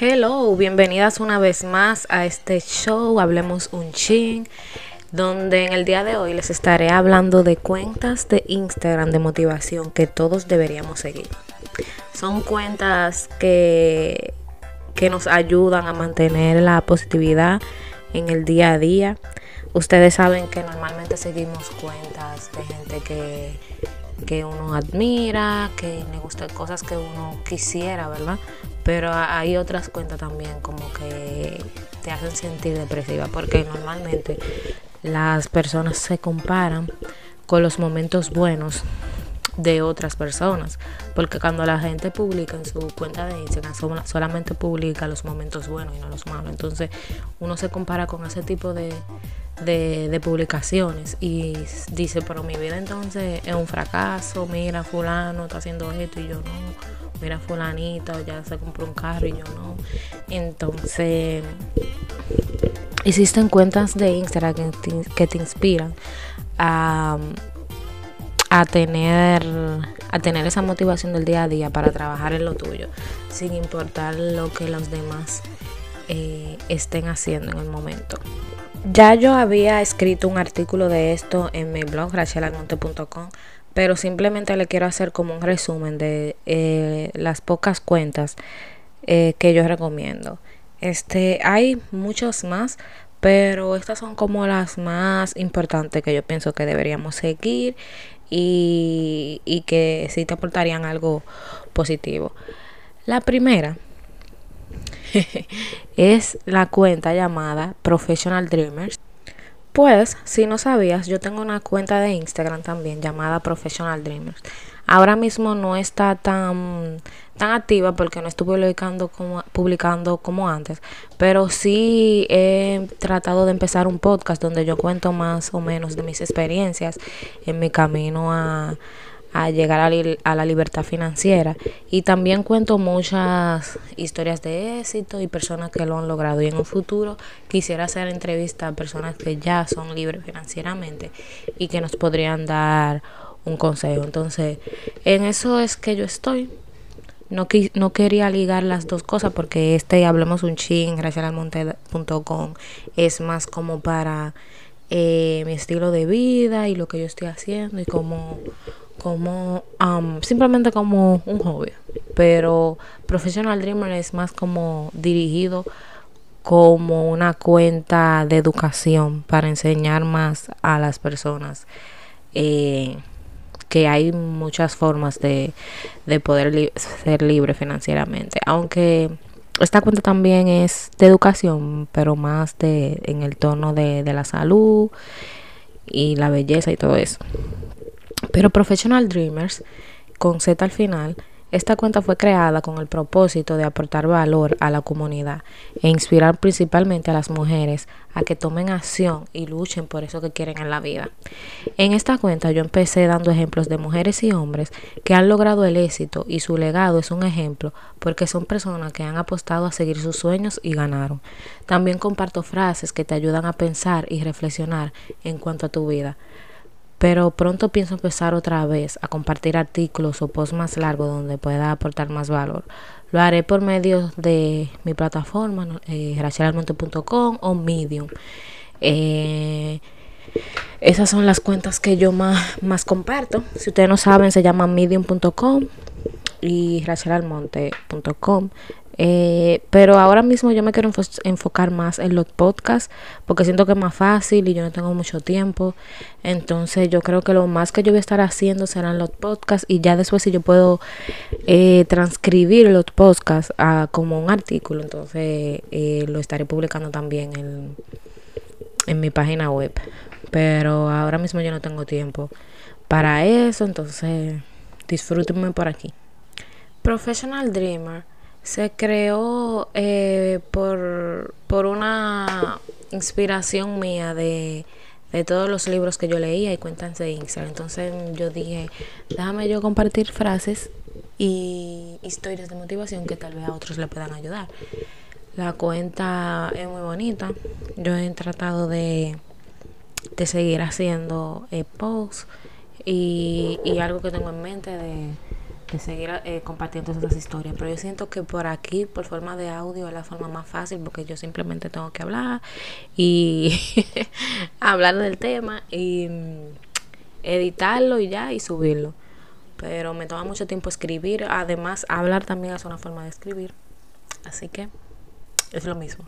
Hello, bienvenidas una vez más a este show Hablemos un ching, donde en el día de hoy les estaré hablando de cuentas de Instagram de motivación que todos deberíamos seguir. Son cuentas que, que nos ayudan a mantener la positividad en el día a día. Ustedes saben que normalmente seguimos cuentas de gente que, que uno admira, que le gustan cosas que uno quisiera, ¿verdad? Pero hay otras cuentas también como que te hacen sentir depresiva porque normalmente las personas se comparan con los momentos buenos de otras personas. Porque cuando la gente publica en su cuenta de Instagram, solamente publica los momentos buenos y no los malos. Entonces uno se compara con ese tipo de, de, publicaciones y dice, pero mi vida entonces es un fracaso, mira, fulano está haciendo esto y yo no, mira, fulanita ya se compró un carro y yo no. Entonces, existen cuentas de Instagram que te, inspiran a, a tener a tener esa motivación del día a día para trabajar en lo tuyo, sin importar lo que los demás eh, estén haciendo en el momento. Ya yo había escrito un artículo de esto en mi blog, rachelalmonte.com, pero simplemente le quiero hacer como un resumen de eh, las pocas cuentas eh, que yo recomiendo. Este, hay muchos más, pero estas son como las más importantes que yo pienso que deberíamos seguir y, y que sí te aportarían algo positivo. La primera es la cuenta llamada Professional Dreamers. Pues, si no sabías, yo tengo una cuenta de Instagram también llamada Professional Dreamers. Ahora mismo no está tan, tan activa porque no estuve publicando como, publicando como antes, pero sí he tratado de empezar un podcast donde yo cuento más o menos de mis experiencias en mi camino a, a llegar a, la libertad financiera. Y también cuento muchas historias de éxito y personas que lo han logrado. Y en un futuro quisiera hacer entrevista a personas que ya son libres financieramente y que nos podrían dar un consejo. Entonces, en eso es que yo estoy. No, no quería ligar las dos cosas porque este Hablemos un ching, gracias al es más como para eh, mi estilo de vida y lo que yo estoy haciendo y como como simplemente como un hobby pero Professional Dreamer es más como dirigido como una cuenta de educación para enseñar más a las personas eh, que hay muchas formas de, de poder ser libre financieramente aunque esta cuenta también es de educación pero más de en el tono de, de la salud y la belleza y todo eso pero Professional Dreamers, con Z al final, esta cuenta fue creada con el propósito de aportar valor a la comunidad e inspirar principalmente a las mujeres a que tomen acción y luchen por eso que quieren en la vida. En esta cuenta yo empecé dando ejemplos de mujeres y hombres que han logrado el éxito y su legado es un ejemplo porque son personas que han apostado a seguir sus sueños y ganaron. También comparto frases que te ayudan a pensar y reflexionar en cuanto a tu vida pero pronto pienso empezar otra vez a compartir artículos o posts más largos donde pueda aportar más valor. Lo haré por medio de mi plataforma, eh, o Medium. Eh, esas son las cuentas que yo más, más comparto. Si ustedes no saben, se llama medium.com y rachelalmonte.com. Eh, pero ahora mismo yo me quiero enfocar más en los podcasts porque siento que es más fácil y yo no tengo mucho tiempo. Entonces yo creo que lo más que yo voy a estar haciendo serán los podcasts y ya después si yo puedo eh, transcribir los podcasts a, como un artículo, entonces eh, lo estaré publicando también en, en mi página web. Pero ahora mismo yo no tengo tiempo para eso, entonces disfrútenme por aquí. Professional Dreamer se creó eh, por, por una inspiración mía de, de todos los libros que yo leía y cuentas de Instagram. Entonces yo dije, déjame yo compartir frases y historias de motivación que tal vez a otros le puedan ayudar. La cuenta es muy bonita. Yo he tratado de, de seguir haciendo eh, posts y, y algo que tengo en mente de seguir eh, compartiendo esas historias. Pero yo siento que por aquí, por forma de audio, es la forma más fácil porque yo simplemente tengo que hablar y hablar del tema y mm, editarlo y ya y subirlo. Pero me toma mucho tiempo escribir. Además, hablar también es una forma de escribir. Así que es lo mismo.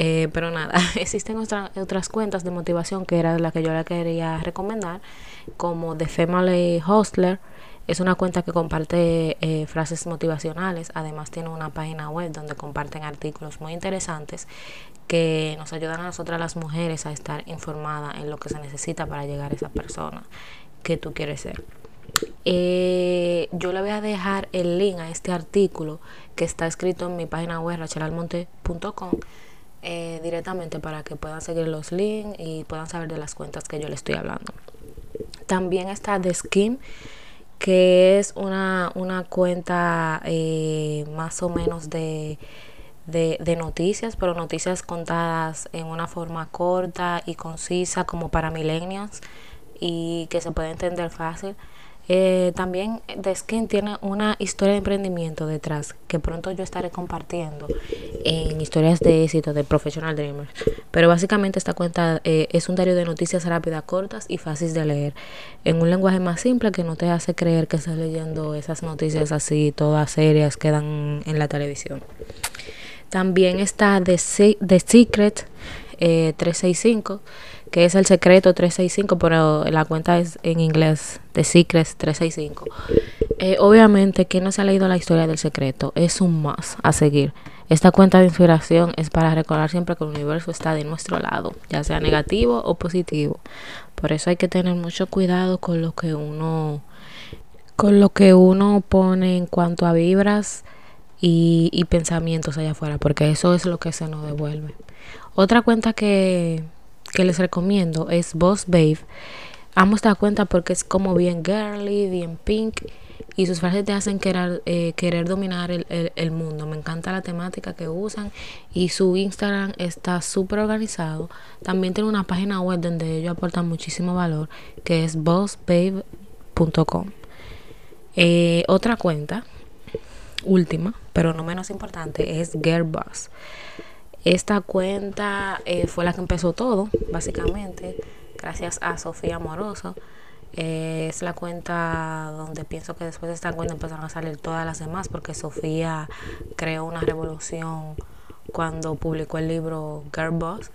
Eh, pero nada, existen otras cuentas de motivación que era la que yo le quería recomendar, como The Family Hostler. Es una cuenta que comparte eh, frases motivacionales. Además tiene una página web donde comparten artículos muy interesantes que nos ayudan a nosotras las mujeres a estar informadas en lo que se necesita para llegar a esa persona que tú quieres ser. Eh, yo le voy a dejar el link a este artículo que está escrito en mi página web rachelalmonte.com eh, directamente para que puedan seguir los links y puedan saber de las cuentas que yo le estoy hablando. También está The Skin que es una, una cuenta eh, más o menos de, de, noticias, pero noticias contadas en una forma corta y concisa como para millennials y que se puede entender fácil. Eh, también The Skin tiene una historia de emprendimiento detrás que pronto yo estaré compartiendo en historias de éxito de Professional Dreamers. Pero básicamente esta cuenta eh, es un diario de noticias rápidas, cortas y fáciles de leer en un lenguaje más simple que no te hace creer que estás leyendo esas noticias así, todas serias que dan en la televisión. También está The, The Secret 365 eh, que es el secreto 365, pero la cuenta es en inglés, The Secrets 365. Eh, obviamente, quien no se ha leído la historia del secreto es un más a seguir. Esta cuenta de inspiración es para recordar siempre que el universo está de nuestro lado, ya sea negativo o positivo. Por eso hay que tener mucho cuidado con lo que uno con lo que uno pone en cuanto a vibras y pensamientos allá afuera, porque eso es lo que se nos devuelve. Otra cuenta que que les recomiendo es Boss Babe. Amo esta cuenta porque es como bien girly, bien pink y sus frases te hacen querer, eh, querer dominar el, el, mundo. Me encanta la temática que usan y su Instagram está súper organizado. También tiene una página web donde ellos aportan muchísimo valor que es bossbabe.com. Eh, otra cuenta, última, pero no menos importante, es Girlboss. Esta cuenta eh, fue la que empezó todo, básicamente, gracias a Sofía Amoroso. Eh, es la cuenta donde pienso que después de esta cuenta empezaron a salir todas las demás, porque Sofía creó una revolución cuando publicó el libro Girl Boss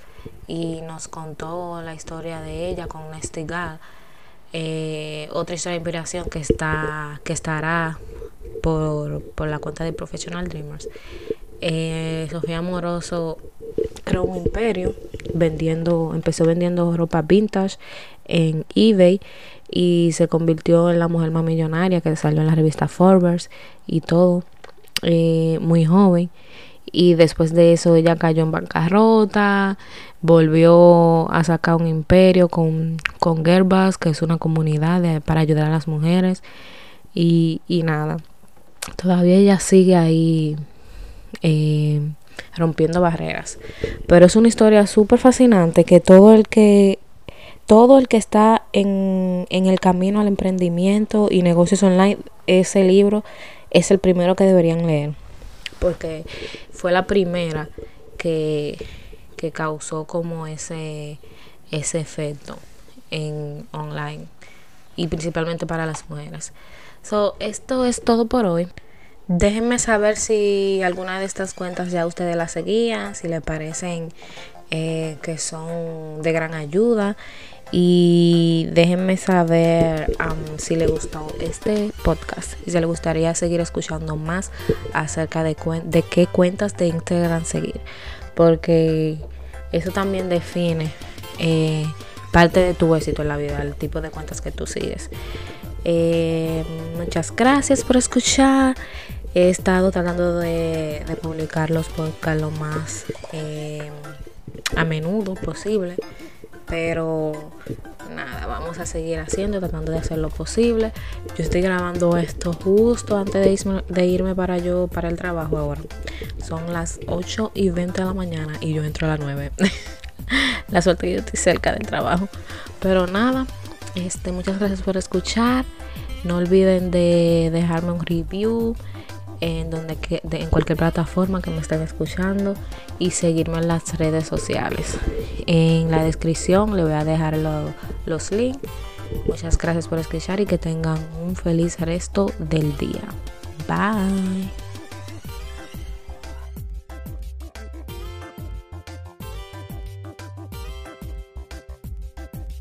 y nos contó la historia de ella con Nesty Gal. Eh, otra historia de inspiración que está que estará por, por la cuenta de Professional Dreamers eh, Sofía Amoroso creó un imperio vendiendo, empezó vendiendo ropa vintage en eBay y se convirtió en la mujer más millonaria que salió en la revista Forbes y todo, eh, muy joven. Y después de eso ella cayó en bancarrota, volvió a sacar un imperio con, con que es una comunidad para ayudar a las mujeres. Y, y nada, todavía ella sigue ahí rompiendo barreras. Pero es una historia súper fascinante que todo el que todo el que está en, en el camino al emprendimiento y negocios online, ese libro es el primero que deberían leer. Porque fue la primera que, que causó como ese, ese efecto en online y principalmente para las mujeres. So, esto es todo por hoy. Déjenme saber si alguna de estas cuentas ya ustedes las seguían, si les parecen eh, que son de gran ayuda. Y déjenme saber si les gustó este podcast y si les gustaría seguir escuchando más acerca de, qué cuentas de Instagram seguir. Porque eso también define eh, parte de tu éxito en la vida, el tipo de cuentas que tú sigues. Eh, muchas gracias por escuchar. He estado tratando de, publicar los podcasts lo más eh, a menudo posible. Pero nada, vamos a seguir haciendo, tratando de hacer lo posible. Yo estoy grabando esto justo antes de irme, de irme para yo, para el trabajo ahora. Son las 8 y 20 de la mañana y yo entro a las 9. la suerte que yo estoy cerca del trabajo. Pero nada, este, muchas gracias por escuchar. No olviden de dejarme un review en, donde en cualquier plataforma que me estén escuchando y seguirme en las redes sociales. En la descripción le voy a dejar los links. Muchas gracias por escuchar y que tengan un feliz resto del día. Bye.